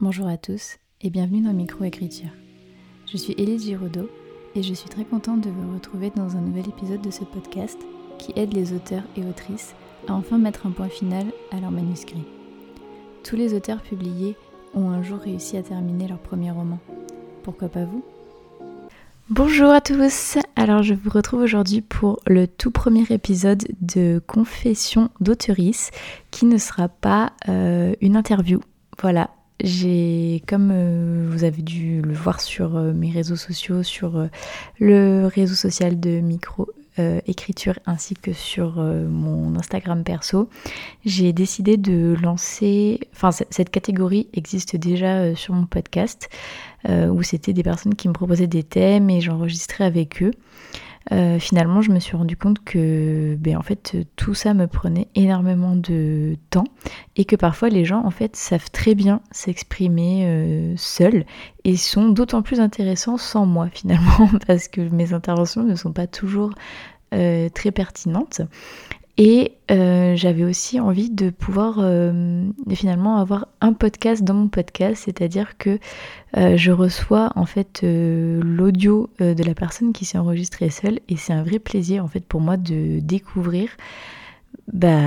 Bonjour à tous et bienvenue dans Microécriture. Je suis Élise Giraudot et je suis très contente de vous retrouver dans un nouvel épisode de ce podcast qui aide les auteurs et autrices à enfin mettre un point final à leur manuscrit. Tous les auteurs publiés ont un jour réussi à terminer leur premier roman. Pourquoi pas vous? Bonjour à tous Alors je vous retrouve aujourd'hui pour le tout premier épisode de Confession d'auteurice qui ne sera pas euh, une interview. Voilà, j'ai, comme euh, vous avez dû le voir sur euh, mes réseaux sociaux, sur euh, le réseau social de micro écriture ainsi que sur mon Instagram perso, j'ai décidé de lancer, enfin cette catégorie existe déjà sur mon podcast où c'était des personnes qui me proposaient des thèmes et j'enregistrais avec eux. Euh, finalement, je me suis rendu compte que, ben, en fait, tout ça me prenait énormément de temps et que parfois les gens, en fait, savent très bien s'exprimer euh, seuls et sont d'autant plus intéressants sans moi, finalement, parce que mes interventions ne sont pas toujours euh, très pertinentes. Et euh, j'avais aussi envie de pouvoir euh, finalement avoir un podcast dans mon podcast, c'est-à-dire que euh, je reçois en fait l'audio de la personne qui s'est enregistrée seule. Et c'est un vrai plaisir en fait pour moi de découvrir bah,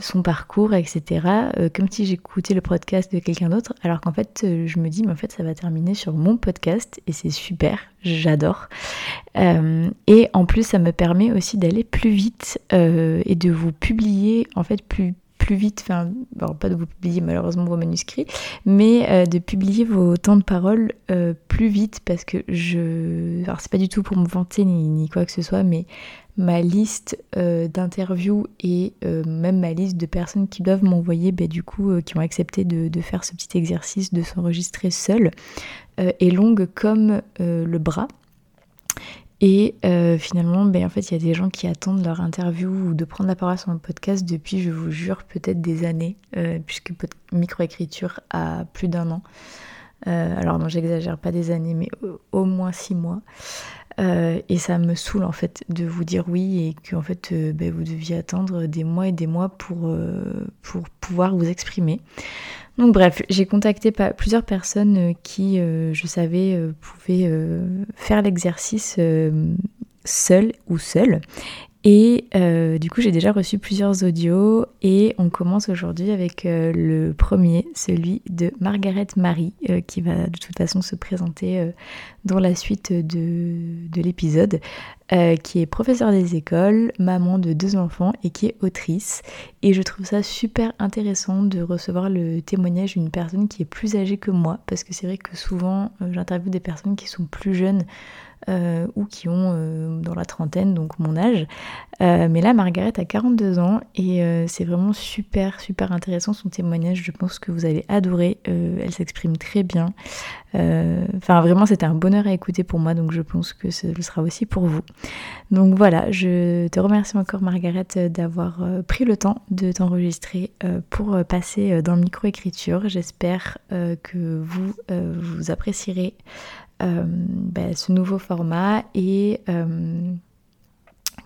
son parcours, etc. Euh, comme si j'écoutais le podcast de quelqu'un d'autre, alors qu'en fait, euh, je me dis, mais en fait, ça va terminer sur mon podcast et c'est super, j'adore. Euh, et en plus, ça me permet aussi d'aller plus vite et de vous publier en fait plus plus vite, enfin, pas de vous publier malheureusement vos manuscrits, mais de publier vos temps de parole plus vite parce que je. Alors, c'est pas du tout pour me vanter ni, ni, quoi que ce soit, mais ma liste euh, d'interviews et euh, même ma liste de personnes qui doivent m'envoyer, bah, du coup, euh, qui ont accepté de, faire ce petit exercice de s'enregistrer seul, est longue comme le bras. Et finalement, ben, en fait, il y a des gens qui attendent leur interview ou de prendre la parole sur mon podcast depuis, je vous jure, peut-être des années, puisque microécriture a plus d'un an. alors non, j'exagère pas des années, mais au moins six mois. Euh, et ça me saoule en fait de vous dire oui et que en fait euh, ben, vous deviez attendre des mois et des mois pour, euh, pour pouvoir vous exprimer. Donc bref, j'ai contacté plusieurs personnes qui je savais pouvaient faire l'exercice seul ou seul et euh, du coup, j'ai déjà reçu plusieurs audios et on commence aujourd'hui avec euh, le premier, celui de Margaret Marie, euh, qui va de toute façon se présenter dans la suite de, de l'épisode, qui est professeure des écoles, maman de deux enfants et qui est autrice. Et je trouve ça super intéressant de recevoir le témoignage d'une personne qui est plus âgée que moi, parce que c'est vrai que souvent j'interviewe des personnes qui sont plus jeunes. Euh, ou qui ont euh, dans la trentaine, donc mon âge. Euh, mais là, Margaret a 42 ans et c'est vraiment super, super intéressant son témoignage. Je pense que vous allez adorer. elle s'exprime très bien. Enfin, vraiment, c'était un bonheur à écouter pour moi, donc je pense que ce sera aussi pour vous. Donc voilà, je te remercie encore, Margaret, d'avoir pris le temps de t'enregistrer pour passer dans le micro-écriture. J'espère que vous, vous apprécierez euh, bah, ce nouveau format et euh,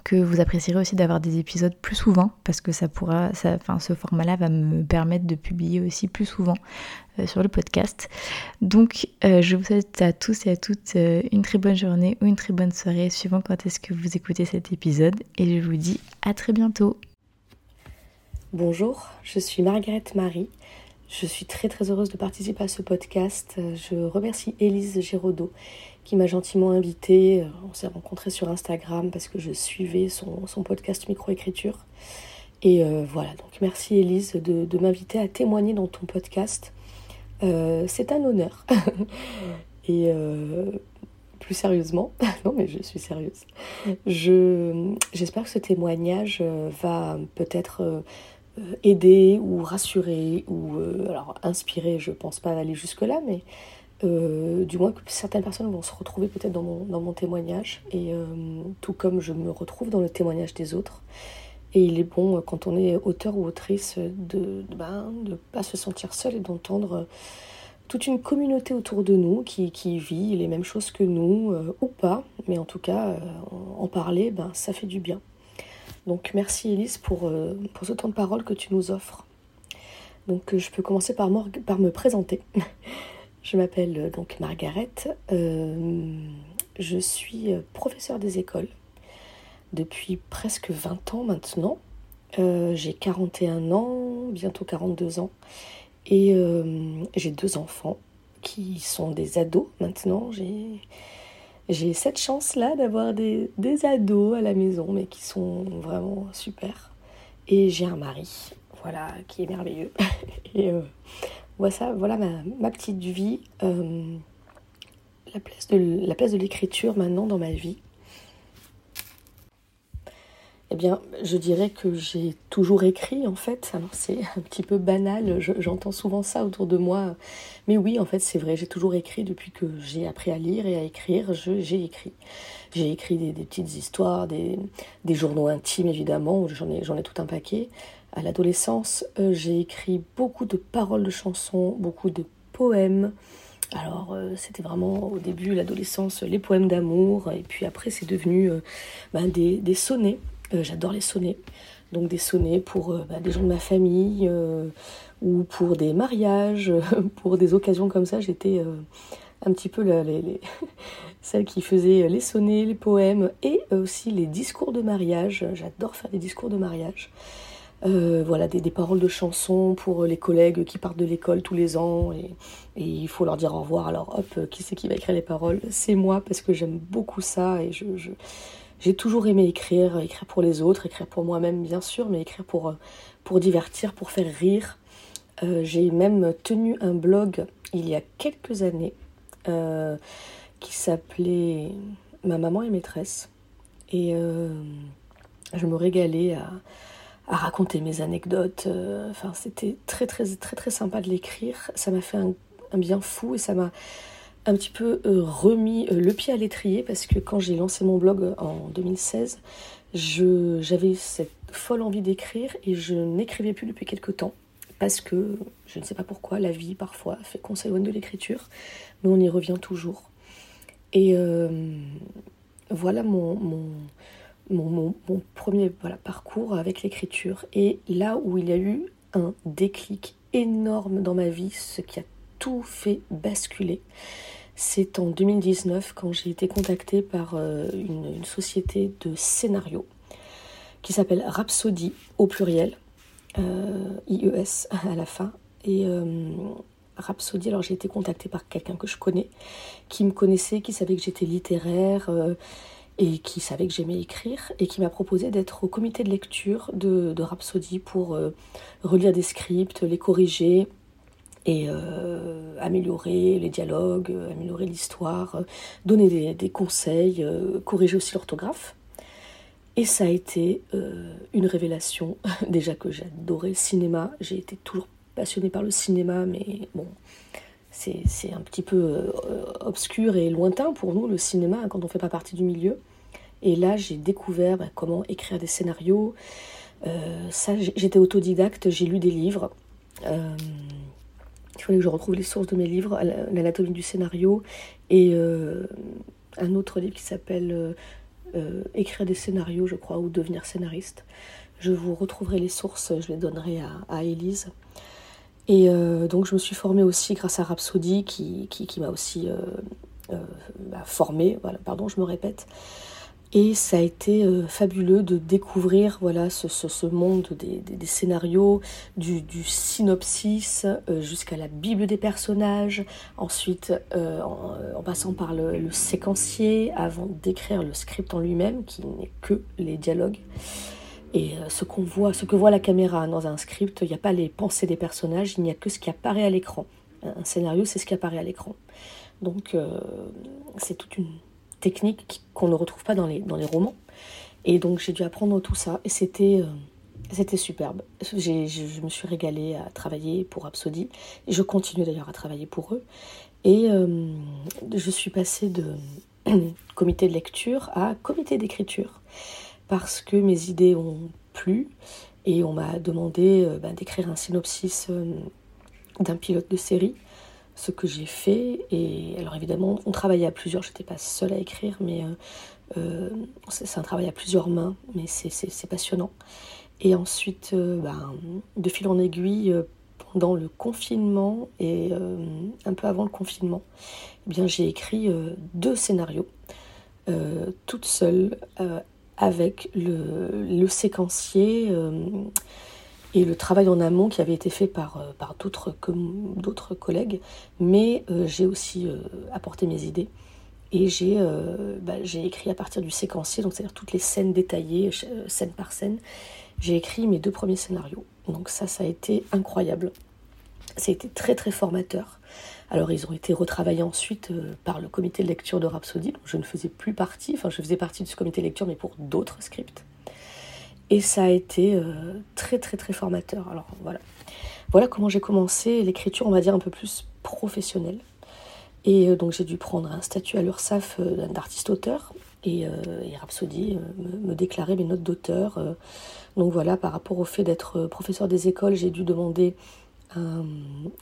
que vous apprécierez aussi d'avoir des épisodes plus souvent parce que ça pourra, enfin, ce format-là va me permettre de publier aussi plus souvent euh, sur le podcast. Donc je vous souhaite à tous et à toutes une très bonne journée ou une très bonne soirée suivant quand est-ce que vous écoutez cet épisode et je vous dis à très bientôt. Bonjour, je suis Margaret Marie. Je suis très très heureuse de participer à ce podcast. Je remercie Élise Giraudot qui m'a gentiment invitée. On s'est rencontrés sur Instagram parce que je suivais son, son podcast Microécriture. Et euh, voilà, donc merci Élise de, m'inviter à témoigner dans ton podcast. Euh, c'est un honneur. Et euh, plus sérieusement, non mais je suis sérieuse, je, j'espère que ce témoignage va peut-être euh, aider ou rassurer ou euh, alors inspirer, je pense pas aller jusque-là, mais euh, du moins que certaines personnes vont se retrouver peut-être dans mon, témoignage, et tout comme je me retrouve dans le témoignage des autres. Et il est bon, quand on est auteur ou autrice, de ne ben, pas se sentir seul et d'entendre toute une communauté autour de nous qui, qui vit les mêmes choses que nous, ou pas, mais en tout cas, en parler, ben, ça fait du bien. Donc merci Elise pour, euh, pour ce temps de parole que tu nous offres. Donc euh, je peux commencer par, me présenter. Je m'appelle donc Margaret. je suis professeure des écoles depuis presque 20 ans maintenant. j'ai 41 ans, bientôt 42 ans. Et j'ai deux enfants qui sont des ados maintenant. J'ai cette chance-là d'avoir des, ados à la maison, mais qui sont vraiment super. Et j'ai un mari, voilà, qui est merveilleux. Et euh, voilà, voilà ma, petite vie. Euh, la place de l'écriture maintenant dans ma vie. Eh bien, je dirais que j'ai toujours écrit en fait. Alors c'est un petit peu banal, j'entends souvent ça autour de moi. Mais oui, en fait, c'est vrai, j'ai toujours écrit depuis que j'ai appris à lire et à écrire. J'ai écrit. J'ai écrit des, petites histoires, des, journaux intimes évidemment, j'en ai, tout un paquet. À l'adolescence, euh, j'ai écrit beaucoup de paroles de chansons, beaucoup de poèmes. Alors, euh, c'était vraiment au début, l'adolescence, les poèmes d'amour, et puis après, c'est devenu euh, ben, des, sonnets. Euh, j'adore les sonnets. Donc des sonnets pour euh, bah, des gens de ma famille euh, ou pour des mariages, pour des occasions comme ça. J'étais un petit peu celle qui faisait les sonnets, les poèmes et aussi les discours de mariage. J'adore faire des discours de mariage. voilà, des, paroles de chansons pour les collègues qui partent de l'école tous les ans et, il faut leur dire au revoir. Alors hop, qui c'est qui va écrire les paroles? C'est moi parce que j'aime beaucoup ça et je, j'ai toujours aimé écrire, écrire pour les autres, écrire pour moi-même bien sûr, mais écrire pour, euh, pour divertir, pour faire rire. Euh, j'ai même tenu un blog il y a quelques années euh, qui s'appelait Ma maman est maîtresse. Et je me régalais à, à raconter mes anecdotes. Enfin, c'était très très très très sympa de l'écrire. Ça m'a fait un, un bien fou et ça m'a un petit peu euh, remis euh, le pied à l'étrier parce que quand j'ai lancé mon blog euh, en 2016, j'avais cette folle envie d'écrire et je n'écrivais plus depuis quelques temps parce que je ne sais pas pourquoi, la vie parfois fait qu'on s'éloigne de l'écriture, mais on y revient toujours. Et voilà mon, premier parcours avec l'écriture. Et là où il y a eu un déclic énorme dans ma vie, ce qui a tout fait basculer. C'est en 2019 quand j'ai été contactée par euh, une, société de scénario qui s'appelle Rhapsody au pluriel, euh, IES à la fin. Et euh, Rhapsody, alors j'ai été contactée par quelqu'un que je connais, qui me connaissait, qui savait que j'étais littéraire et qui savait que j'aimais écrire et qui m'a proposé d'être au comité de lecture de Rhapsody pour relire des scripts, les corriger, et euh, améliorer les dialogues, euh, améliorer l'histoire, euh, donner des, conseils, corriger aussi l'orthographe. Et ça a été une révélation. Déjà que j'adorais le cinéma, j'ai été toujours passionnée par le cinéma, mais bon, c'est un petit peu obscur et lointain pour nous, le cinéma, quand on ne fait pas partie du milieu. Et là, j'ai découvert bah, comment écrire des scénarios. ça, j'étais autodidacte, j'ai lu des livres. Il fallait que je retrouve les sources de mes livres, l'anatomie du scénario, et euh, un autre livre qui s'appelle euh, euh, Écrire des scénarios, je crois, ou devenir scénariste. Je vous retrouverai les sources, je les donnerai à, Élise. Et donc je me suis formée aussi grâce à Rhapsody qui, qui, m'a aussi bah, formée, voilà, pardon, je me répète, et ça a été euh, fabuleux de découvrir voilà, ce, ce, monde des, des, scénarios, du, du synopsis euh, jusqu'à la Bible des personnages, ensuite euh, en, passant par le, le séquencier, avant d'écrire le script en lui-même, qui n'est que les dialogues. Et ce qu'on voit, ce que voit la caméra dans un script, il n'y a pas les pensées des personnages, il n'y a que ce qui apparaît à l'écran. Un scénario, c'est ce qui apparaît à l'écran. Donc c'est toute une techniques qu'on ne retrouve pas dans les, dans les romans. Et donc j'ai dû apprendre tout ça et c'était euh, c'était superbe. Je me suis régalée à travailler pour Rhapsody et je continue d'ailleurs à travailler pour eux. Et euh, je suis passée de comité de lecture à comité d'écriture parce que mes idées ont plu et on m'a demandé euh, ben, d'écrire un synopsis d'un pilote de série ce que j'ai fait. Et alors évidemment, on travaillait à plusieurs, je n'étais pas seule à écrire, mais euh, euh, c'est un travail à plusieurs mains, mais c'est passionnant. Et ensuite, euh, ben, de fil en aiguille, pendant le confinement et un peu avant le confinement, eh j'ai écrit deux scénarios toute seule avec le, le séquencier et le travail en amont qui avait été fait par, euh, par d'autres collègues, mais euh, j'ai aussi euh, apporté mes idées. Et j'ai bah, écrit à partir du séquencier, donc c'est-à-dire toutes les scènes détaillées, scène par scène, j'ai écrit mes deux premiers scénarios. Donc ça, ça a été incroyable. Ça a été très très formateur. Alors ils ont été retravaillés ensuite par le comité de lecture de Rhapsody, dont je ne faisais plus partie, enfin je faisais partie de ce comité de lecture mais pour d'autres scripts. Et ça a été euh, très très très formateur. Alors voilà. Voilà comment j'ai commencé l'écriture, on va dire, un peu plus professionnelle. Et euh, donc j'ai dû prendre un statut à l'URSSAF euh, d'artiste-auteur. Et, Rhapsody me, déclarait mes notes d'auteur. donc voilà, par rapport au fait d'être professeur des écoles, j'ai dû demander un,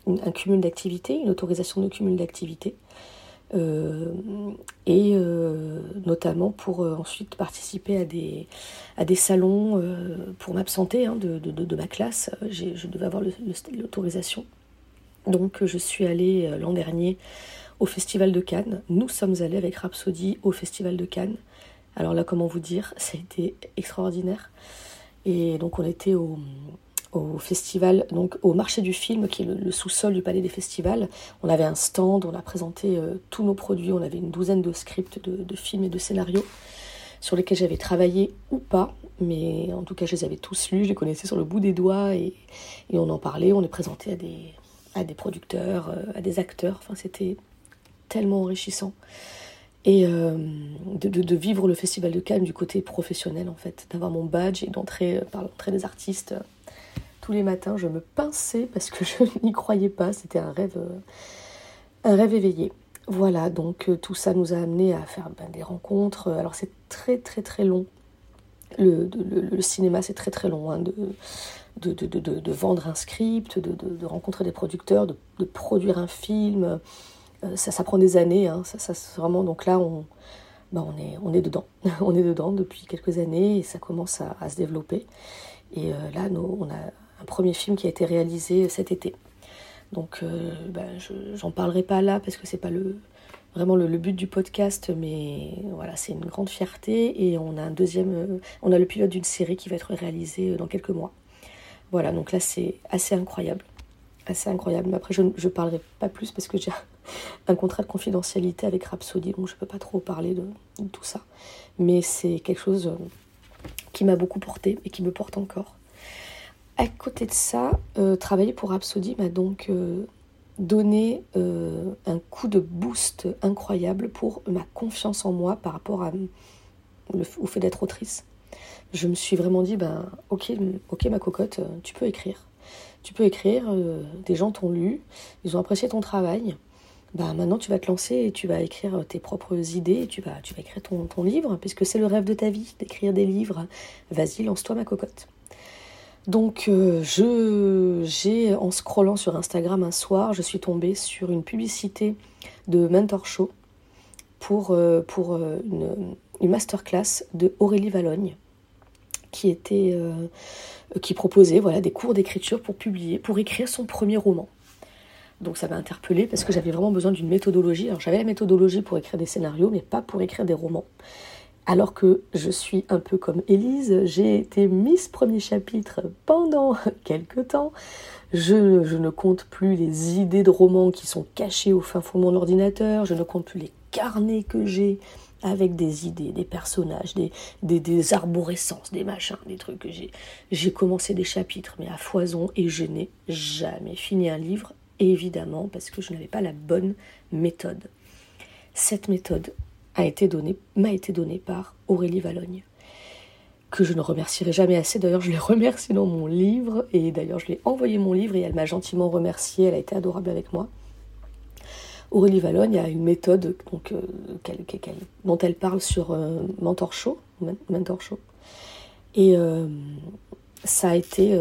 un cumul d'activités, une autorisation de cumul d'activités. Euh, et euh, notamment pour euh, ensuite participer à des, à des salons pour m'absenter hein, de, de, ma classe. Je devais avoir l'autorisation. Donc je suis allée l'an dernier au Festival de Cannes. Nous sommes allés avec Rhapsody au Festival de Cannes. Alors là, comment vous dire, ça a été extraordinaire. Et donc on était au, au festival, donc au marché du film, qui est le, sous-sol du palais des festivals. On avait un stand, on a présenté euh, tous nos produits, on avait une douzaine de scripts de, films et de scénarios sur lesquels j'avais travaillé ou pas, mais en tout cas je les avais tous lus, je les connaissais sur le bout des doigts et, on en parlait, on les présentait à des, à des producteurs, euh, à des acteurs, enfin c'était tellement enrichissant. Et euh, de, vivre le festival de Cannes du côté professionnel en fait, d'avoir mon badge et d'entrer par l'entrée des artistes tous les matins, je me pinçais parce que je n'y croyais pas. C'était un rêve, euh, un rêve éveillé. Voilà, donc euh, tout ça nous a amené à faire ben, des rencontres. Alors c'est très très très long. Le, cinéma c'est très très long hein, de, vendre un script, de, rencontrer des producteurs, de, produire un film. Euh, ça, prend des années. Hein. ça, vraiment, donc là on, ben, on, est, on est dedans. on est dedans depuis quelques années et ça commence à, se développer. Et là, nous, on a un premier film qui a été réalisé cet été. Donc euh, je j'en parlerai pas là parce que c'est pas le vraiment le, but du podcast, mais voilà, c'est une grande fierté et on a un deuxième, euh, on a le pilote d'une série qui va être réalisée euh, dans quelques mois. Voilà, donc là c'est assez incroyable, assez incroyable. Mais après je ne parlerai pas plus parce que j'ai un contrat de confidentialité avec Rhapsody, donc je peux pas trop parler de, de tout ça. Mais c'est quelque chose qui m'a beaucoup porté et qui me porte encore. À côté de ça, euh, travailler pour Rhapsody m'a donc euh, donné euh, un coup de boost incroyable pour ma confiance en moi par rapport à, au fait d'être autrice. Je me suis vraiment dit, ben, ok, ok ma cocotte, tu peux écrire. Tu peux écrire, des gens t'ont lu, ils ont apprécié ton travail. Ben, maintenant tu vas te lancer et tu vas écrire tes propres idées, tu vas, tu vas écrire ton livre, puisque c'est le rêve de ta vie, d'écrire des livres. Vas-y, lance-toi ma cocotte. Donc euh, en scrollant sur Instagram un soir, je suis tombée sur une publicité de Mentor Show pour, euh, euh, une, une, masterclass de Aurélie Valogne qui était qui proposait voilà des cours d'écriture pour publier pour écrire son premier roman. Donc ça m'a interpellée parce que j'avais vraiment besoin d'une méthodologie. Alors j'avais la méthodologie pour écrire des scénarios mais pas pour écrire des romans. Alors que je suis un peu comme Élise, j'ai été Miss Premier Chapitre pendant quelques temps. Je, ne compte plus les idées de romans qui sont cachées au fin fond de mon ordinateur. Je ne compte plus les carnets que j'ai avec des idées, des personnages, des, des, des arborescences, des machins, des trucs que j'ai. J'ai commencé des chapitres, mais à foison, et je n'ai jamais fini un livre, évidemment, parce que je n'avais pas la bonne méthode. Cette méthode, a été donné, m'a été donné par Aurélie Valogne, que je ne remercierai jamais assez. D'ailleurs, je l'ai remercié dans mon livre, et d'ailleurs, je lui ai envoyé mon livre, et elle m'a gentiment remercié, elle a été adorable avec moi. Aurélie Valogne a une méthode donc, euh, dont elle parle sur euh, Mentor Show, Mentor Show. Et euh, ça a été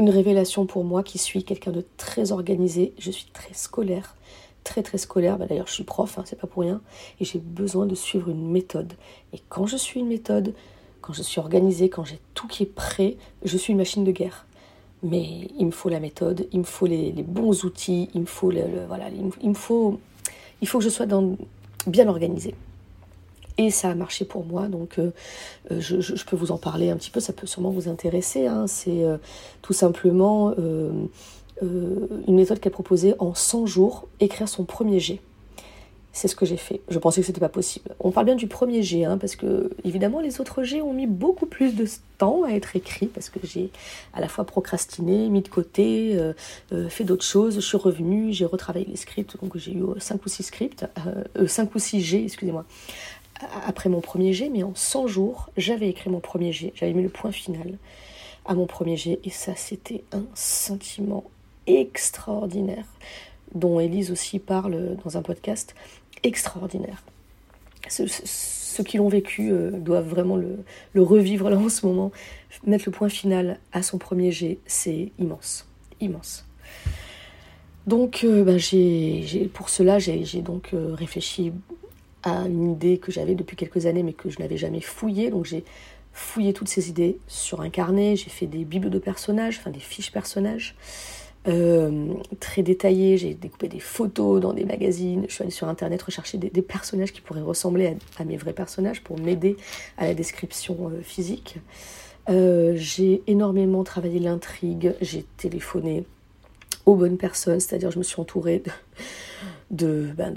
une révélation pour moi qui suis quelqu'un de très organisé. Je suis très scolaire très très scolaire. Bah, d'ailleurs, je suis prof, hein, c'est pas pour rien. Et j'ai besoin de suivre une méthode. Et quand je suis une méthode, quand je suis organisée, quand j'ai tout qui est prêt, je suis une machine de guerre. mais il me faut la méthode, il me faut les, bons outils, il me faut le, voilà, il me, faut, il faut que je sois bien organisée. Et ça a marché pour moi, donc euh, euh, je, peux vous en parler un petit peu, ça peut sûrement vous intéresser. Hein. C'est euh, tout simplement une méthode qu'elle proposait en 100 jours, écrire son premier jet c'est ce que j'ai fait. Je pensais que c'était pas possible. On parle bien du premier G, hein, parce que évidemment les autres G ont mis beaucoup plus de temps à être écrits, parce que j'ai à la fois procrastiné, mis de côté, euh, euh, fait d'autres choses. Je suis revenue, j'ai retravaillé les scripts, donc j'ai eu 5 ou 6 scripts, euh, 5 ou 6 G, excusez-moi, après mon premier G, mais en 100 jours, j'avais écrit mon premier G, j'avais mis le point final à mon premier G, et ça c'était un sentiment extraordinaire dont Élise aussi parle dans un podcast, extraordinaire. Ceux, qui l'ont vécu euh, doivent vraiment le, revivre là en ce moment. Mettre le point final à son premier jet, c'est immense, immense. Donc, euh, ben, j'ai, pour cela, j'ai, donc euh, réfléchi à une idée que j'avais depuis quelques années, mais que je n'avais jamais fouillée. Donc, j'ai fouillé toutes ces idées sur un carnet. J'ai fait des bibles de personnages, enfin des fiches personnages. Euh, très détaillé. J'ai découpé des photos dans des magazines. Je suis allée sur internet rechercher des, personnages qui pourraient ressembler à, mes vrais personnages pour m'aider à la description euh, physique. Euh, j'ai énormément travaillé l'intrigue. J'ai téléphoné aux bonnes personnes, c'est-à-dire je me suis entourée de, ben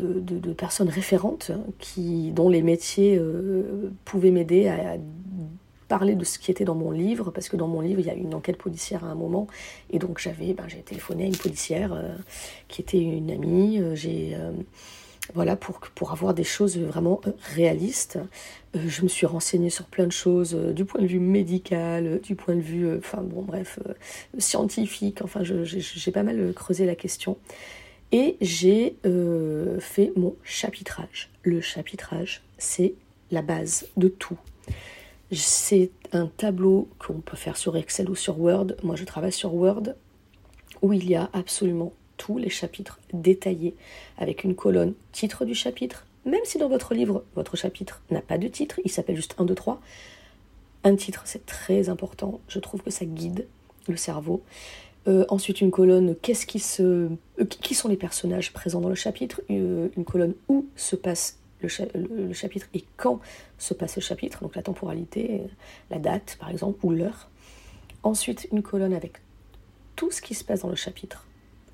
personnes référentes qui, dont les métiers pouvaient m'aider à parler de ce qui était dans mon livre, parce que dans mon livre, il y a une enquête policière à un moment, et donc j'avais, ben, j'ai téléphoné à une policière euh, qui était une amie, euh, j'ai, euh, voilà, pour, pour avoir des choses vraiment réalistes. je me suis renseignée sur plein de choses, du point de vue médical, du point de vue, enfin bon, bref, scientifique, enfin, j'ai pas mal creusé la question. Et j'ai fait mon chapitrage. Le chapitrage, c'est la base de tout. C'est un tableau qu'on peut faire sur Excel ou sur Word. Moi, je travaille sur Word où il y a absolument tous les chapitres détaillés avec une colonne titre du chapitre. Même si dans votre livre, votre chapitre n'a pas de titre, il s'appelle juste 1, 2, 3. Un titre, c'est très important. Je trouve que ça guide le cerveau. Euh, ensuite, une colonne, qu'est-ce qui se, euh, qui sont les personnages présents dans le chapitre? Euh, Une colonne où se passe le, chapitre et quand se passe le chapitre, donc la temporalité, la date par exemple, ou l'heure. Ensuite, une colonne avec tout ce qui se passe dans le chapitre,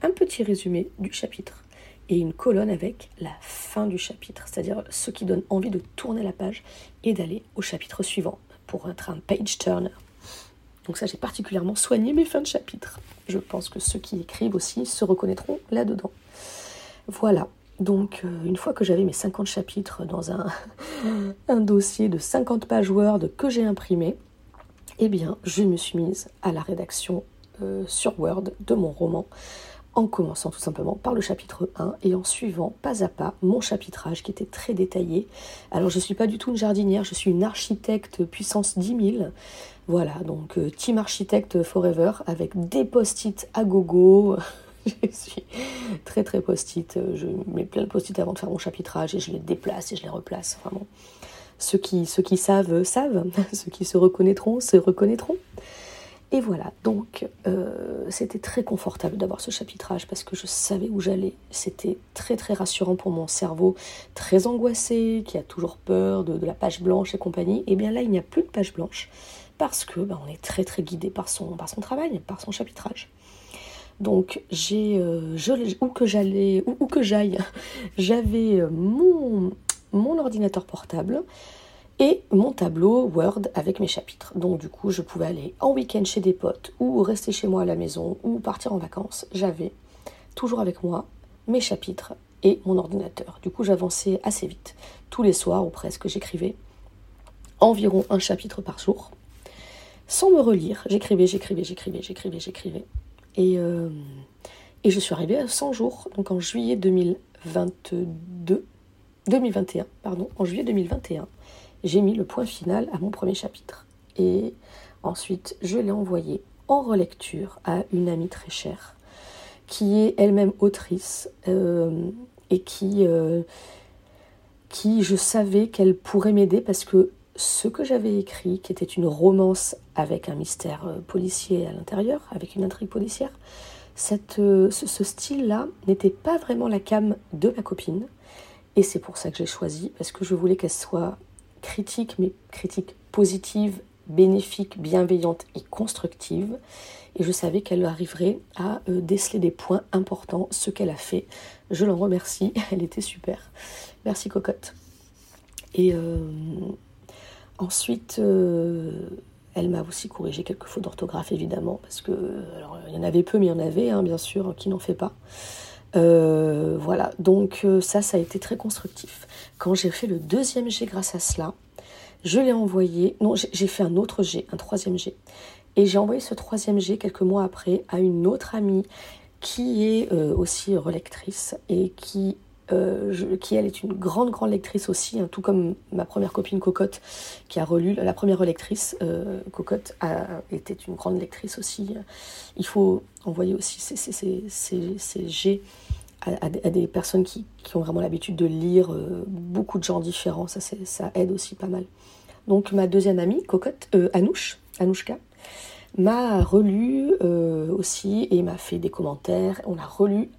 un petit résumé du chapitre, et une colonne avec la fin du chapitre, c'est-à-dire ce qui donne envie de tourner la page et d'aller au chapitre suivant pour être un page turner. Donc ça, j'ai particulièrement soigné mes fins de chapitre. Je pense que ceux qui écrivent aussi se reconnaîtront là-dedans. Voilà, donc, euh, une fois que j'avais mes 50 chapitres dans un, un, dossier de 50 pages Word que j'ai imprimé, eh bien, je me suis mise à la rédaction euh, sur Word de mon roman, en commençant tout simplement par le chapitre 1 et en suivant pas à pas mon chapitrage qui était très détaillé. Alors, je ne suis pas du tout une jardinière, je suis une architecte puissance 10 000. Voilà, donc euh, Team Architect Forever avec des post-it à gogo. je suis très très post-it. Je mets plein de post-it avant de faire mon chapitrage et je les déplace et je les replace. Ceux qui, ceux qui savent, savent. Ceux qui se reconnaîtront, se reconnaîtront. Et voilà, donc euh, c'était très confortable d'avoir ce chapitrage parce que je savais où j'allais. C'était très très rassurant pour mon cerveau, très angoissé, qui a toujours peur de, la page blanche et compagnie. Et bien là, il n'y a plus de page blanche parce que ben, on est très très guidé par son, par son travail, par son chapitrage. Donc j'ai, euh, où que j'allais, où, que j'aille, j'avais euh, mon, mon ordinateur portable et mon tableau Word avec mes chapitres. Donc du coup, je pouvais aller en week-end chez des potes ou rester chez moi à la maison ou partir en vacances. J'avais toujours avec moi mes chapitres et mon ordinateur. Du coup, j'avançais assez vite. Tous les soirs ou presque, j'écrivais environ un chapitre par jour. Sans me relire, j'écrivais, j'écrivais, j'écrivais, j'écrivais, j'écrivais. Et, euh, et je suis arrivée à 100 jours, donc en juillet 2022, 2021, pardon, en juillet 2021, j'ai mis le point final à mon premier chapitre. Et ensuite, je l'ai envoyé en relecture à une amie très chère, qui est elle-même autrice euh, et qui, euh, qui, je savais qu'elle pourrait m'aider parce que ce que j'avais écrit, qui était une romance avec un mystère euh, policier à l'intérieur, avec une intrigue policière, euh, ce, style-là n'était pas vraiment la cam de ma copine. Et c'est pour ça que j'ai choisi, parce que je voulais qu'elle soit critique, mais critique positive, bénéfique, bienveillante et constructive. Et je savais qu'elle arriverait à euh, déceler des points importants, ce qu'elle a fait. Je l'en remercie, elle était super. Merci Cocotte. Ensuite, euh, elle m'a aussi corrigé quelques fautes d'orthographe, évidemment, parce que, alors, il y en avait peu, mais il y en avait, hein, bien sûr, qui n'en fait pas. Euh, voilà, donc ça, ça a été très constructif. Quand j'ai fait le deuxième G grâce à cela, je l'ai envoyé, non, j'ai fait un autre G, un troisième G. Et j'ai envoyé ce troisième G quelques mois après à une autre amie qui est aussi relectrice et qui euh, qui elle est une grande, grande lectrice aussi, hein, tout comme ma première copine Cocotte, qui a relu, la première relectrice, euh, Cocotte, a, était une grande lectrice aussi. Il faut envoyer aussi ces, ces, ces, ces G à, des personnes qui, qui ont vraiment l'habitude de lire euh, beaucoup de genres différents, ça, ça aide aussi pas mal. Donc ma deuxième amie, Cocotte, Anouche, Anouchka, m'a relu aussi et m'a fait des commentaires. On a relu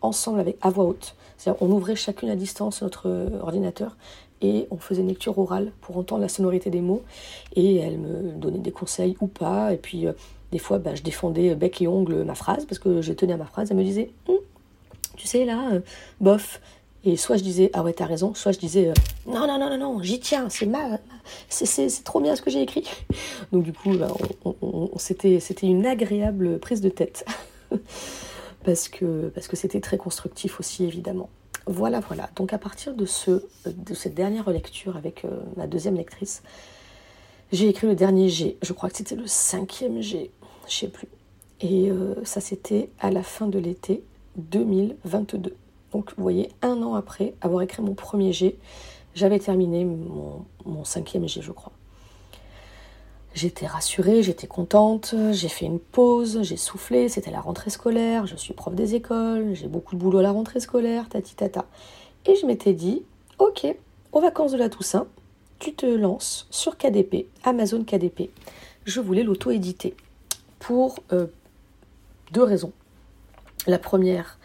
ensemble avec à voix haute on ouvrait chacune à distance notre euh, ordinateur et on faisait une lecture orale pour entendre la sonorité des mots. Et elle me donnait des conseils ou pas. Et puis, euh, des fois, bah, je défendais bec et ongle ma phrase parce que je tenais à ma phrase. Elle me disait, hum, tu sais, là, euh, bof. Et soit je disais, ah ouais, t'as raison. Soit je disais, non, non, non, non, non, j'y tiens, c'est mal. C'est trop bien ce que j'ai écrit. Donc, du coup, bah, c'était une agréable prise de tête. parce que parce que c'était très constructif aussi évidemment. Voilà, voilà. Donc à partir de, ce, de cette dernière relecture avec euh, ma deuxième lectrice, j'ai écrit le dernier G. Je crois que c'était le cinquième G, je sais plus. Et euh, ça c'était à la fin de l'été 2022. Donc vous voyez, un an après avoir écrit mon premier G, j'avais terminé mon, cinquième G, je crois. J'étais rassurée, j'étais contente, j'ai fait une pause, j'ai soufflé, c'était la rentrée scolaire, je suis prof des écoles, j'ai beaucoup de boulot à la rentrée scolaire, tati tata. Et je m'étais dit, ok, aux vacances de la Toussaint, tu te lances sur KDP, Amazon KDP. Je voulais l'auto-éditer pour euh, deux raisons. La première,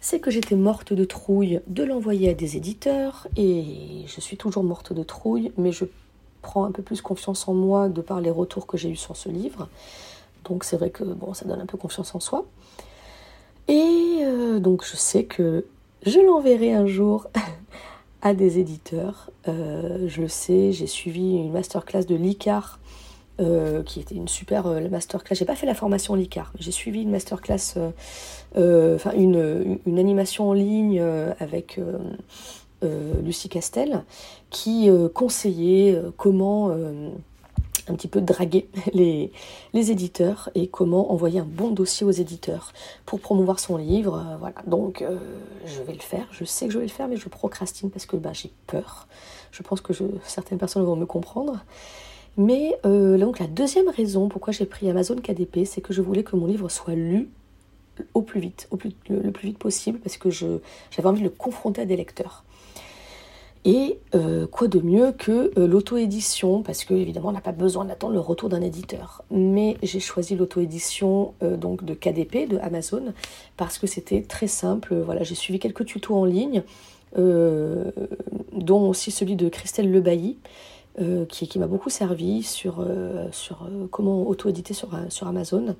c'est que j'étais morte de trouille de l'envoyer à des éditeurs, et je suis toujours morte de trouille, mais je prends un peu plus confiance en moi de par les retours que j'ai eus sur ce livre. Donc c'est vrai que bon, ça donne un peu confiance en soi. Et euh, donc je sais que je l'enverrai un jour à des éditeurs. Euh, je le sais, j'ai suivi une masterclass de l'ICAR. Euh, qui était une super masterclass. J'ai pas fait la formation l'ICAR, mais j'ai suivi une masterclass, enfin une, une, animation en ligne avec euh, Lucie Castel, qui euh, conseillait euh, comment un petit peu draguer les, les, éditeurs et comment envoyer un bon dossier aux éditeurs pour promouvoir son livre. voilà, donc je vais le faire, je sais que je vais le faire, mais je procrastine parce que bah, j'ai peur. Je pense que certaines personnes vont me comprendre. Mais donc la deuxième raison pourquoi j'ai pris Amazon KDP, c'est que je voulais que mon livre soit lu au plus vite, le, plus vite possible, parce que j'avais envie de le confronter à des lecteurs. Et euh, quoi de mieux que euh, l'auto-édition, parce que évidemment on n'a pas besoin d'attendre le retour d'un éditeur. Mais j'ai choisi l'auto-édition euh, donc de KDP, de Amazon, parce que c'était très simple. Voilà, j'ai suivi quelques tutos en ligne, dont aussi celui de Christelle Lebailly, qui, qui m'a beaucoup servi sur, sur comment auto-éditer sur, sur Amazon.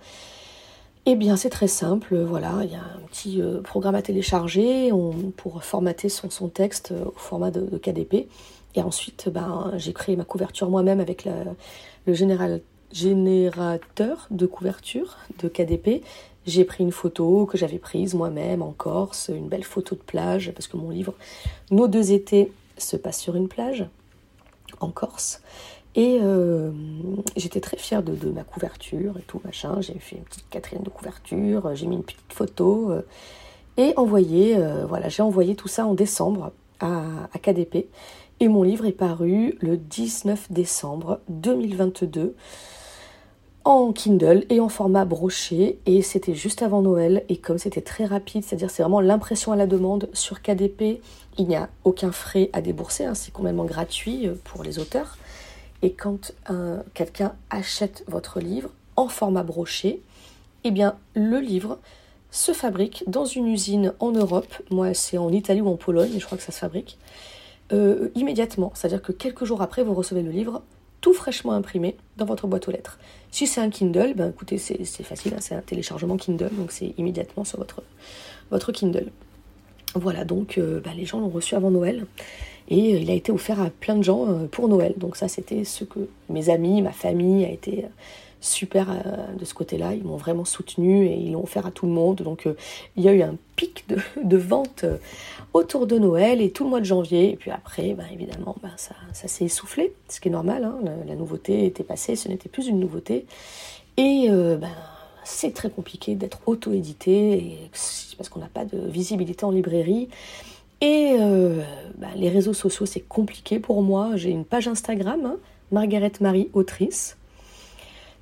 Eh bien, c'est très simple. Voilà, il y a un petit euh, programme à télécharger pour formater son, son, texte euh, au format de, KDP. Et ensuite, ben, j'ai créé ma couverture moi-même avec le générateur de couverture de KDP. J'ai pris une photo que j'avais prise moi-même en Corse, une belle photo de plage, parce que mon livre, Nos deux étés, se passe sur une plage en Corse. Et euh, j'étais très fière de, ma couverture et tout, machin. J'ai fait une petite quatrième de couverture, euh, j'ai mis une petite photo euh, et envoyé, voilà, j'ai envoyé tout ça en décembre à, à, KDP. Et mon livre est paru le 19 décembre 2022 en Kindle et en format broché. Et c'était juste avant Noël. Et comme c'était très rapide, c'est-à-dire c'est vraiment l'impression à la demande sur KDP, il n'y a aucun frais à débourser, hein, c'est complètement gratuit pour les auteurs. Et quand quelqu'un achète votre livre en format broché, eh bien le livre se fabrique dans une usine en Europe. Moi, c'est en Italie ou en Pologne, je crois que ça se fabrique. Euh, immédiatement. C'est-à-dire que quelques jours après, vous recevez le livre tout fraîchement imprimé dans votre boîte aux lettres. Si c'est un Kindle, ben écoutez, c'est facile, hein, c'est un téléchargement Kindle, donc c'est immédiatement sur votre Kindle. Voilà, donc euh, ben, les gens l'ont reçu avant Noël et euh, il a été offert à plein de gens pour Noël. Donc ça, c'était ce que mes amis, ma famille a été super de ce côté-là. Ils m'ont vraiment soutenu et ils l'ont offert à tout le monde. Donc il y a eu un pic de, de vente autour de Noël et tout le mois de janvier. Et puis après, ben, évidemment, ben, ça, s'est essoufflé, ce qui est normal. Hein. La, nouveauté était passée, ce n'était plus une nouveauté. Et euh, c'est très compliqué d'être auto-édité parce qu'on n'a pas de visibilité en librairie. Et euh, ben, les réseaux sociaux, c'est compliqué pour moi. J'ai une page Instagram, hein, Margaret Marie Autrice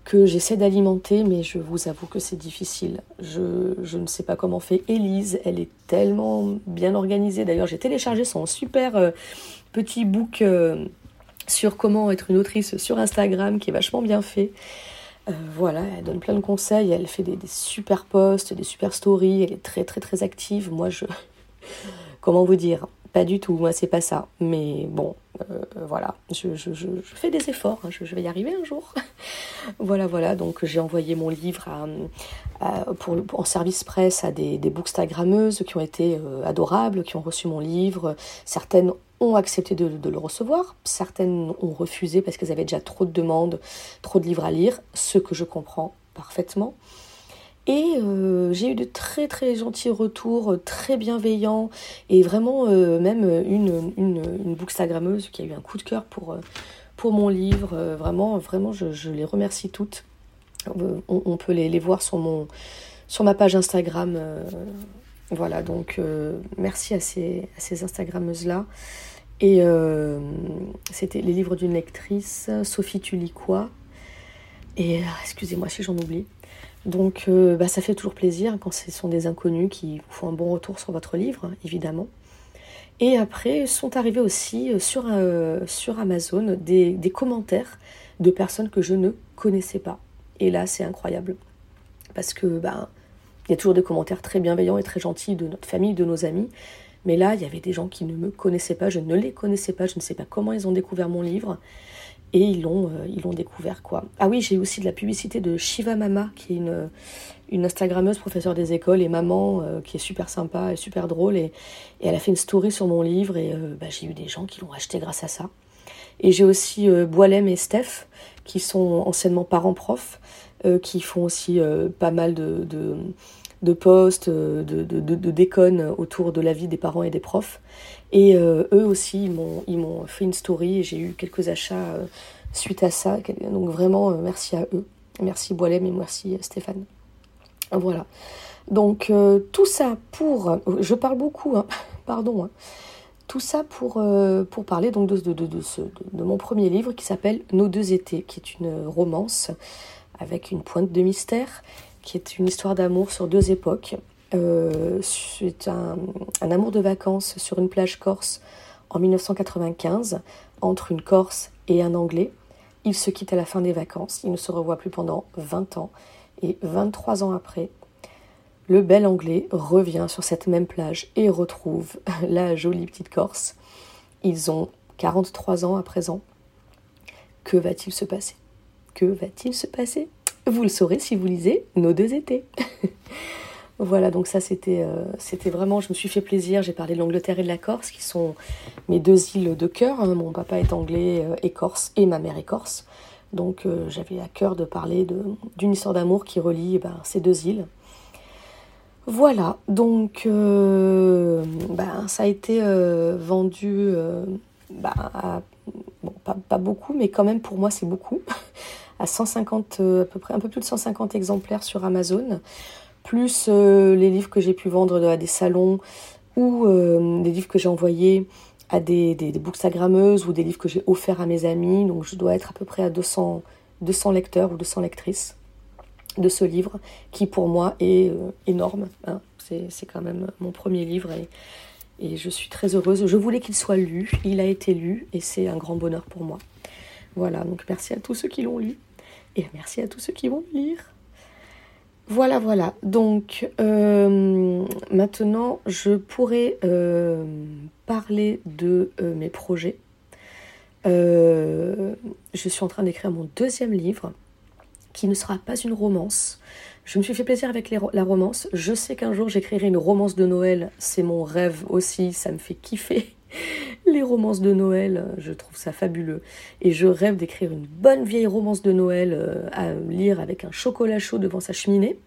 que j'essaie d'alimenter, mais je vous avoue que c'est difficile. Je, ne sais pas comment fait Elise, elle est tellement bien organisée. D'ailleurs, j'ai téléchargé son super euh, petit book euh, sur comment être une autrice sur Instagram, qui est vachement bien fait. Euh, voilà, elle donne plein de conseils, elle fait des, des, super posts, des super stories, elle est très très très active. Moi, je... comment vous dire pas du tout, moi c'est pas ça. Mais bon, euh, voilà, je, fais des efforts, hein. je, vais y arriver un jour. voilà, voilà, donc j'ai envoyé mon livre pour, en service presse à des, des bookstagrammeuses qui ont été euh, adorables, qui ont reçu mon livre. Certaines ont accepté de, le recevoir, certaines ont refusé parce qu'elles avaient déjà trop de demandes, trop de livres à lire, ce que je comprends parfaitement. Et euh, j'ai eu de très très gentils retours, euh, très bienveillants, et vraiment euh, même une, une, une bookstagrammeuse qui a eu un coup de cœur pour, pour mon livre. vraiment, vraiment, je, les remercie toutes. On, peut les, les, voir sur, mon, sur ma page Instagram. voilà, donc merci à ces, à ces Instagrammeuses-là. Et c'était les livres d'une lectrice, Sophie Tulicois. Et excusez-moi si j'en oublie. Donc euh, bah, ça fait toujours plaisir quand ce sont des inconnus qui vous font un bon retour sur votre livre, évidemment. Et après sont arrivés aussi euh, sur, euh, Amazon des, des, commentaires de personnes que je ne connaissais pas. Et là c'est incroyable. Parce que bah, il y a toujours des commentaires très bienveillants et très gentils de notre famille, de nos amis. Mais là, il y avait des gens qui ne me connaissaient pas, je ne les connaissais pas, je ne sais pas comment ils ont découvert mon livre et ils l'ont euh, découvert quoi. Ah oui, j'ai aussi de la publicité de Shiva Mama qui est une une Instagrammeuse professeure des écoles et maman euh, qui est super sympa et super drôle et, elle a fait une story sur mon livre et euh, bah, j'ai eu des gens qui l'ont acheté grâce à ça. Et j'ai aussi Boilem et Steph qui sont anciennement parents-profs qui font aussi pas mal de de posts, de, de, de, déconnes autour de la vie des parents et des profs. Et euh, eux aussi, ils m'ont fait une story et j'ai eu quelques achats euh, suite à ça. Donc vraiment, euh, merci à eux. Merci Boilem et merci Stéphane. Voilà. Donc tout ça pour... Je parle beaucoup, hein, pardon. Hein. Tout ça pour, parler de, mon premier livre qui s'appelle Nos deux étés, qui est une romance avec une pointe de mystère, qui est une histoire d'amour sur deux époques. Euh, c'est un, amour de vacances sur une plage corse en 1995 entre une Corse et un Anglais. Ils se quittent à la fin des vacances, ils ne se revoient plus pendant 20 ans et 23 ans après, le bel Anglais revient sur cette même plage et retrouve la jolie petite Corse. Ils ont 43 ans à présent. Que va-t-il se passer? Que va-t-il se passer? Vous le saurez si vous lisez Nos deux étés. Voilà, donc ça c'était euh, c'était vraiment, je me suis fait plaisir. J'ai parlé de l'Angleterre et de la Corse, qui sont mes deux îles de cœur. Hein. Mon papa est anglais euh, et corse, et ma mère est corse. Donc euh, j'avais à cœur de parler d'une histoire d'amour qui relie eh ben, ces deux îles. Voilà, donc ben, ça a été vendu ben, pas, pas, beaucoup, mais quand même pour moi c'est beaucoup, à 150, à peu près un peu plus de 150 exemplaires sur Amazon plus euh, les livres que j'ai pu vendre à des salons ou euh, des livres que j'ai envoyés à des, des, bookstagrammeuses ou des livres que j'ai offerts à mes amis. Donc je dois être à peu près à 200, 200 lecteurs ou 200 lectrices de ce livre qui pour moi est euh, énorme. Hein. C'est quand même mon premier livre et je suis très heureuse. Je voulais qu'il soit lu, il a été lu et c'est un grand bonheur pour moi. Voilà, donc merci à tous ceux qui l'ont lu et merci à tous ceux qui vont le lire. Voilà, voilà. Donc euh, maintenant, je pourrais euh, parler de euh, mes projets. je suis en train d'écrire mon deuxième livre, qui ne sera pas une romance. Je me suis fait plaisir avec la romance. Je sais qu'un jour j'écrirai une romance de Noël. C'est mon rêve aussi. Ça me fait kiffer les romances de Noël, je trouve ça fabuleux. Et je rêve d'écrire une bonne vieille romance de Noël euh, à lire avec un chocolat chaud devant sa cheminée.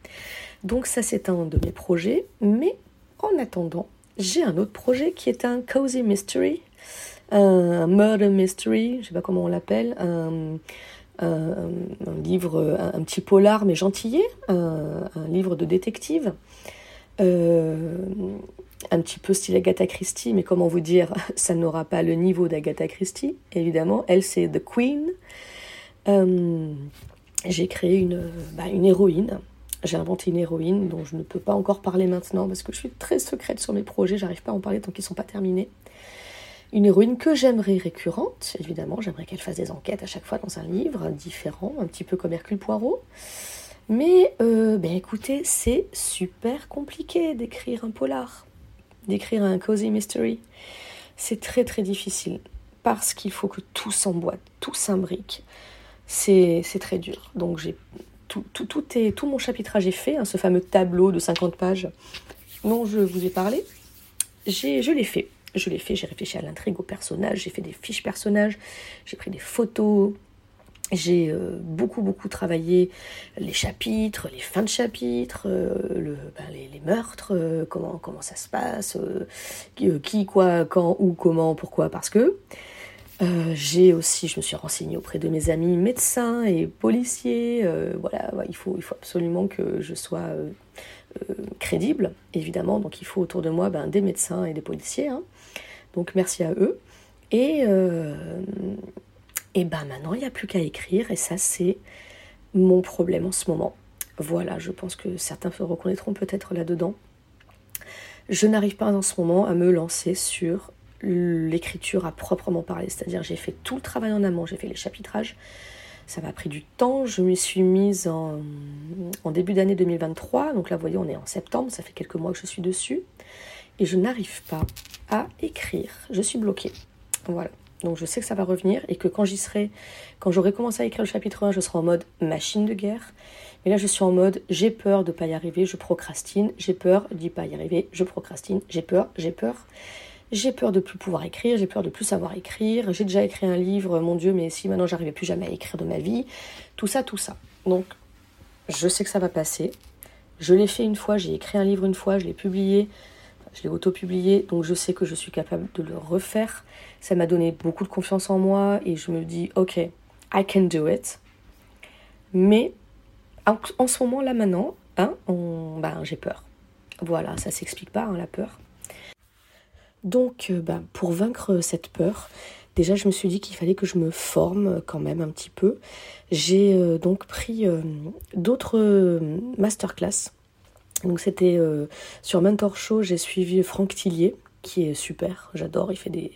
Donc ça c'est un de mes projets. Mais en attendant, j'ai un autre projet qui est un cozy mystery, un murder mystery, je sais pas comment on l'appelle, un, livre, un, petit polar mais gentillé, un, livre de détective. Euh, un petit peu style Agatha Christie, mais comment vous dire, ça n'aura pas le niveau d'Agatha Christie, évidemment. Elle, c'est The Queen. Euh, j'ai créé une, bah, une héroïne. J'ai inventé une héroïne dont je ne peux pas encore parler maintenant parce que je suis très secrète sur mes projets, j'arrive pas à en parler tant qu'ils ne sont pas terminés. Une héroïne que j'aimerais récurrente, évidemment, j'aimerais qu'elle fasse des enquêtes à chaque fois dans un livre différent, un petit peu comme Hercule Poirot. Mais euh, ben écoutez, c'est super compliqué d'écrire un polar d'écrire un cozy mystery, c'est très très difficile parce qu'il faut que tout s'emboîte, tout s'imbrique. C'est très dur. Donc j'ai tout, tout, tout, tout mon chapitrage est fait, hein, ce fameux tableau de 50 pages dont je vous ai parlé. Je l'ai fait. Je l'ai fait, j'ai réfléchi à l'intrigue, au personnage, j'ai fait des fiches personnages, j'ai pris des photos, j'ai euh, beaucoup beaucoup travaillé les chapitres, les fins de chapitres, euh, ben, les, meurtres, euh, comment comment ça se passe, qui quoi quand où comment pourquoi parce que j'ai aussi je me suis renseignée auprès de mes amis médecins et policiers voilà il faut il faut absolument que je sois crédible évidemment donc il faut autour de moi ben, des médecins et des policiers hein. donc merci à eux et et ben maintenant, il n'y a plus qu'à écrire, et ça, c'est mon problème en ce moment. Voilà, je pense que certains se reconnaîtront peut-être là-dedans. Je n'arrive pas en ce moment à me lancer sur l'écriture à proprement parler. C'est-à-dire, j'ai fait tout le travail en amont, j'ai fait les chapitrages. Ça m'a pris du temps. Je m'y suis mise en, en début d'année 2023. Donc là, vous voyez, on est en septembre. Ça fait quelques mois que je suis dessus. Et je n'arrive pas à écrire. Je suis bloquée. Voilà. Donc je sais que ça va revenir et que quand j'y serai, quand j'aurai commencé à écrire le chapitre 1, je serai en mode machine de guerre. Mais là je suis en mode j'ai peur de pas y arriver, je procrastine, j'ai peur d'y pas y arriver, je procrastine, j'ai peur, j'ai peur. J'ai peur de plus pouvoir écrire, j'ai peur de plus savoir écrire. J'ai déjà écrit un livre, mon Dieu, mais si maintenant j'arrivais plus jamais à écrire de ma vie, tout ça, tout ça. Donc, je sais que ça va passer. Je l'ai fait une fois, j'ai écrit un livre une fois, je l'ai publié, je l'ai auto-publié, donc je sais que je suis capable de le refaire. Ça m'a donné beaucoup de confiance en moi et je me dis, ok, I can do it. Mais en, ce moment là maintenant, ben, j'ai peur. Voilà, ça s'explique pas, hein, la peur. Donc, euh, ben, pour vaincre cette peur, déjà je me suis dit qu'il fallait que je me forme quand même un petit peu. J'ai euh, donc pris euh, d'autres masterclass donc c'était euh, sur Mentor Show, j'ai suivi Franck Tillier, qui est super, j'adore, il fait des...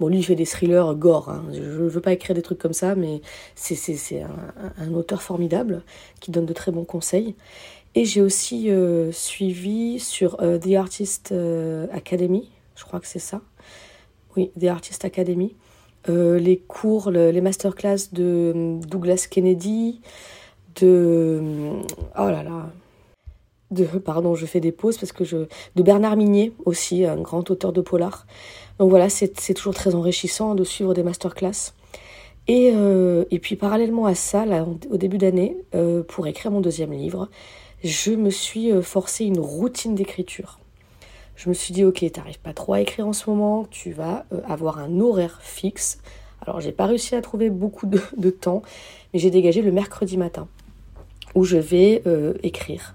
Bon, lui, il fait des thrillers gore, hein. je ne veux pas écrire des trucs comme ça, mais c'est un, un, auteur formidable qui donne de très bons conseils. Et j'ai aussi euh, suivi sur euh, The Artist Academy, je crois que c'est ça. Oui, The Artist Academy. les cours, les masterclass de Douglas Kennedy, de... Oh là là, de, pardon, je fais des pauses parce que je, de Bernard Minier aussi, un grand auteur de polar. Donc voilà, c'est toujours très enrichissant de suivre des masterclass. Et, euh, et puis parallèlement à ça, au début d'année, euh, pour écrire mon deuxième livre, je me suis euh, forcé une routine d'écriture. Je me suis dit, ok, t'arrives pas trop à écrire en ce moment, tu vas avoir un horaire fixe. Alors j'ai pas réussi à trouver beaucoup de, de temps, mais j'ai dégagé le mercredi matin où je vais écrire.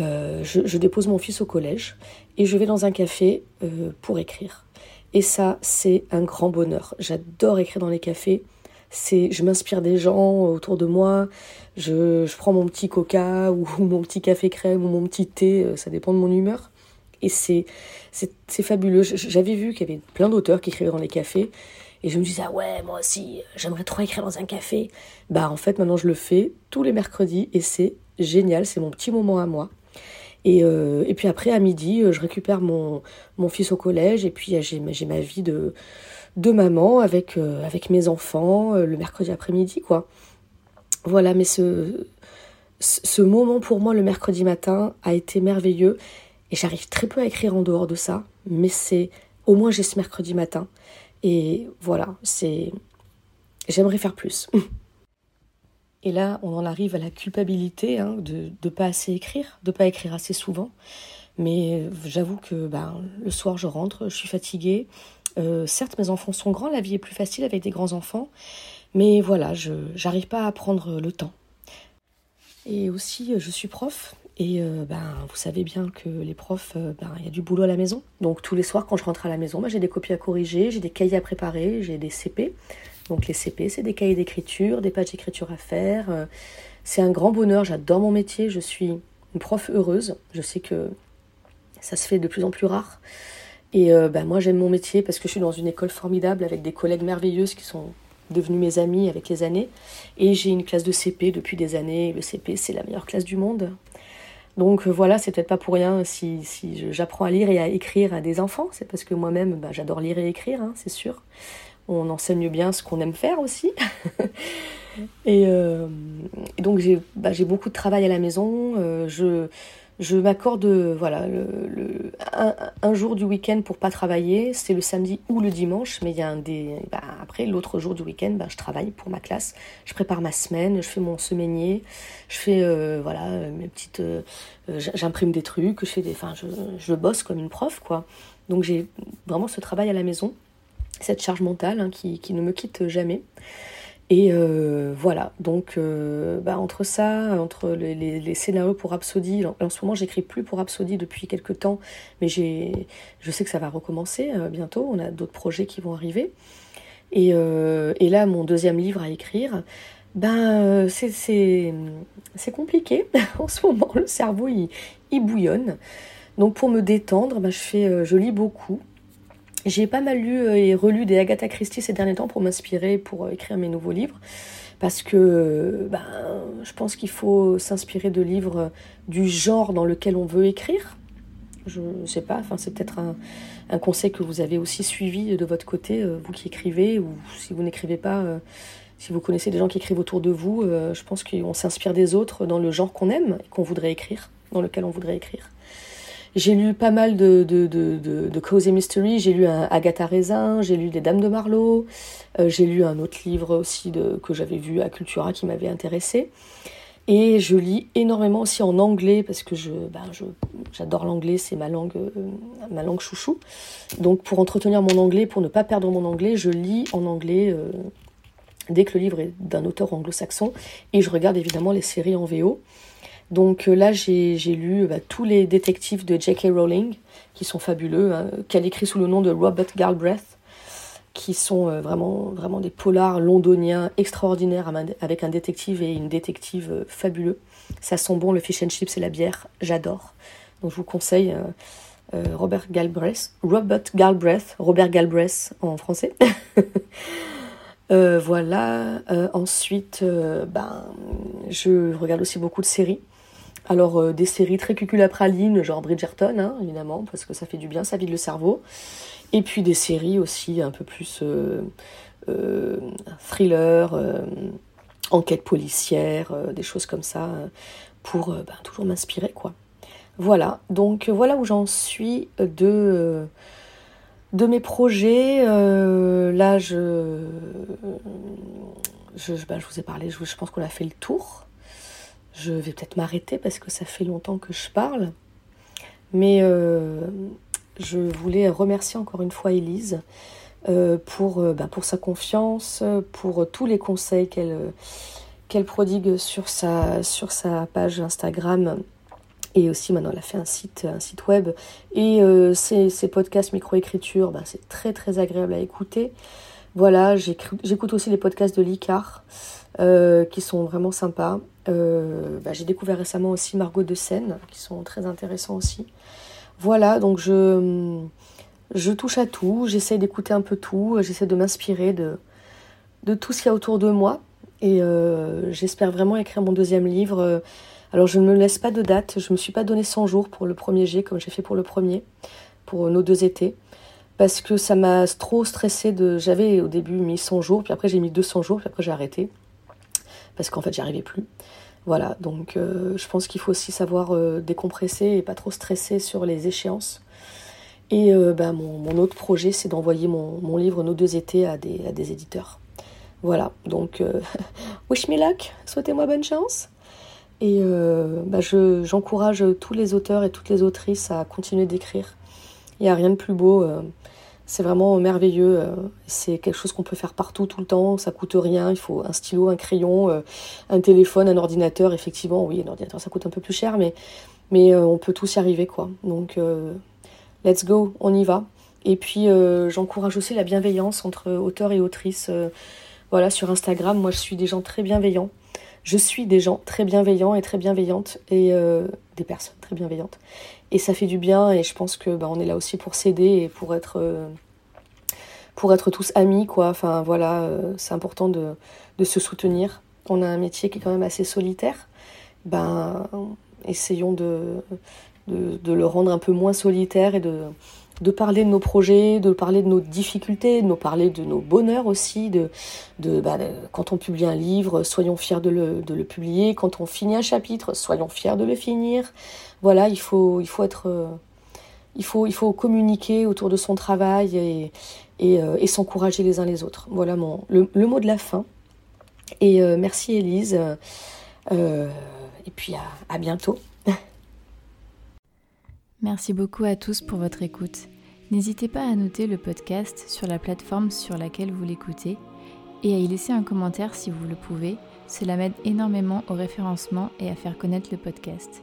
Euh, je, dépose mon fils au collège et je vais dans un café euh, pour écrire. Et ça, c'est un grand bonheur. J'adore écrire dans les cafés. C'est, je m'inspire des gens autour de moi. Je, prends mon petit coca ou mon petit café crème ou mon petit thé, euh, ça dépend de mon humeur. Et c'est, c'est, fabuleux. J'avais vu qu'il y avait plein d'auteurs qui écrivaient dans les cafés. Et je me disais, ah ouais, moi aussi, j'aimerais trop écrire dans un café. Bah en fait, maintenant je le fais tous les mercredis et c'est génial, c'est mon petit moment à moi. Et, euh, et puis après, à midi, je récupère mon, mon fils au collège et puis j'ai ma vie de, de maman avec, avec mes enfants le mercredi après-midi, quoi. Voilà, mais ce, ce moment pour moi le mercredi matin a été merveilleux et j'arrive très peu à écrire en dehors de ça, mais c'est au moins j'ai ce mercredi matin et voilà, c'est j'aimerais faire plus. Et là, on en arrive à la culpabilité hein, de ne pas assez écrire, de pas écrire assez souvent. Mais j'avoue que ben, le soir, je rentre, je suis fatiguée. Euh, certes, mes enfants sont grands, la vie est plus facile avec des grands enfants. Mais voilà, je n'arrive pas à prendre le temps. Et aussi, je suis prof et euh, ben, vous savez bien que les profs, euh, ben, il y a du boulot à la maison. Donc tous les soirs, quand je rentre à la maison, j'ai des copies à corriger, j'ai des cahiers à préparer, j'ai des CP. Donc les CP, c'est des cahiers d'écriture, des pages d'écriture à faire. Euh, c'est un grand bonheur, j'adore mon métier, je suis une prof heureuse. Je sais que ça se fait de plus en plus rare. Et ben, moi, j'aime mon métier parce que je suis dans une école formidable avec des collègues merveilleuses qui sont devenus mes amis avec les années. Et j'ai une classe de CP depuis des années. Le CP, c'est la meilleure classe du monde. Donc euh, voilà, c'est peut-être pas pour rien si, si j'apprends à lire et à écrire à des enfants, c'est parce que moi-même, bah, j'adore lire et écrire, hein, c'est sûr. On enseigne bien ce qu'on aime faire aussi. Euh, et, donc j'ai bah, beaucoup de travail à la maison. Euh, je, m'accorde voilà un, jour du week-end pour pas travailler, c'est le samedi ou le dimanche, mais il y a un des bah, après l'autre jour du week-end, bah, je travaille pour ma classe, je prépare ma semaine, je fais mon semainier, je fais euh, voilà mes petites, j'imprime des trucs, je fais des, je bosse comme une prof quoi. Donc j'ai vraiment ce travail à la maison, cette charge mentale hein, qui, qui ne me quitte jamais. Et euh, voilà, donc euh, bah, entre ça, entre les, les, scénarios pour Rhapsody, en, ce moment j'écris plus pour Rhapsody depuis quelques temps, mais je sais que ça va recommencer euh, bientôt, on a d'autres projets qui vont arriver. Et, et là, mon deuxième livre à écrire, ben c'est, compliqué en ce moment, le cerveau il, il bouillonne. Donc pour me détendre, ben, je, fais, je lis beaucoup. J'ai pas mal lu euh, et relu des Agatha Christie ces derniers temps pour m'inspirer pour euh, écrire mes nouveaux livres. Parce que euh, ben, je pense qu'il faut s'inspirer de livres du genre dans lequel on veut écrire. Je ne sais pas, enfin, c'est peut-être un, un, conseil que vous avez aussi suivi de votre côté, vous qui écrivez, ou si vous n'écrivez pas, si vous connaissez des gens qui écrivent autour de vous, je pense qu'on s'inspire des autres dans le genre qu'on aime et qu'on voudrait écrire, dans lequel on voudrait écrire. J'ai lu pas mal de, de, de, de, de Cozy Mystery, j'ai lu un Agatha Raisin, j'ai lu des Dames de Marlowe, euh, j'ai lu un autre livre aussi que j'avais vu à Cultura qui m'avait intéressé. Et je lis énormément aussi en anglais parce que je, ben j'adore l'anglais, c'est ma langue, euh, ma langue chouchou. Donc pour entretenir mon anglais, pour ne pas perdre mon anglais, je lis en anglais euh, dès que le livre est d'un auteur anglo-saxon et je regarde évidemment les séries en VO. Donc euh, là, j'ai lu bah, tous les détectives de J.K. Rowling, qui sont fabuleux, hein, qu'elle écrit sous le nom de Robert Galbraith, qui sont euh, vraiment, vraiment des polars londoniens extraordinaires avec un détective et une détective euh, fabuleux. Ça sent bon le fish and chips et la bière, j'adore. Donc je vous conseille Robert Galbraith, Robert Galbraith, Robert Galbraith en français. voilà. ensuite, ben, je regarde aussi beaucoup de séries. Alors, euh, des séries très cuculapralines, genre Bridgerton, hein, évidemment, parce que ça fait du bien, ça vide le cerveau. Et puis des séries aussi un peu plus euh, euh, thriller, enquête policière, des choses comme ça, pour ben, toujours m'inspirer, quoi. Voilà, donc voilà où j'en suis de, mes projets. là, je, je, ben, je, vous ai parlé, je pense qu'on a fait le tour. Je vais peut-être m'arrêter parce que ça fait longtemps que je parle. Mais euh, je voulais remercier encore une fois Elise euh, pour, euh, bah, pour sa confiance, pour tous les conseils qu'elle prodigue sur sa, sur sa page Instagram. Et aussi, maintenant, elle a fait un site, un site web. Et ces, podcasts microécriture, bah, c'est très très agréable à écouter. Voilà, j'écoute aussi les podcasts de l'ICAR qui sont vraiment sympas. Euh, bah, j'ai découvert récemment aussi Margot de Seine, qui sont très intéressants aussi. Voilà, donc je, je touche à tout, j'essaie d'écouter un peu tout, j'essaie de m'inspirer de, de tout ce qu'il y a autour de moi. Et euh, j'espère vraiment écrire mon deuxième livre. Alors je ne me laisse pas de date, je ne me suis pas donné 100 jours pour le premier G comme j'ai fait pour le premier, pour nos deux étés. Parce que ça m'a trop stressé de... J'avais au début mis 100 jours, puis après j'ai mis 200 jours, puis après j'ai arrêté. Parce qu'en fait j'y arrivais plus. Voilà, donc euh, je pense qu'il faut aussi savoir euh, décompresser et pas trop stresser sur les échéances. Et euh, ben, mon, autre projet, c'est d'envoyer mon, livre Nos deux étés à des, à des éditeurs. Voilà, donc wish me luck, souhaitez-moi bonne chance. Et ben, j'encourage tous les auteurs et toutes les autrices à continuer d'écrire. Il n'y a rien de plus beau. C'est vraiment merveilleux. C'est quelque chose qu'on peut faire partout, tout le temps. Ça coûte rien. Il faut un stylo, un crayon, un téléphone, un ordinateur. Effectivement, oui, un ordinateur, ça coûte un peu plus cher, mais, mais on peut tous y arriver, quoi. Donc, let's go, on y va. Et puis euh, j'encourage aussi la bienveillance entre auteurs et autrices. Euh, voilà, sur Instagram, moi je suis des gens très bienveillants. Je suis des gens très bienveillants et très bienveillantes et euh, des personnes très bienveillantes. Et ça fait du bien et je pense que bah, est là aussi pour s'aider et pour être pour être tous amis quoi. Voilà, c'est important de, se soutenir. On a un métier qui est quand même assez solitaire. Ben essayons de le rendre un peu moins solitaire et de, parler de nos projets, de parler de nos difficultés, de nous parler de nos bonheurs aussi, de, de, bah, quand on publie un livre, soyons fiers de le, publier, quand on finit un chapitre, soyons fiers de le finir. Voilà, euh, il faut, communiquer autour de son travail euh, et s'encourager les uns les autres. Voilà mon, le, mot de la fin. Et euh, merci Elise. et puis à bientôt. Merci beaucoup à tous pour votre écoute. N'hésitez pas à noter le podcast sur la plateforme sur laquelle vous l'écoutez et à y laisser un commentaire si vous le pouvez. Cela m'aide énormément au référencement et à faire connaître le podcast.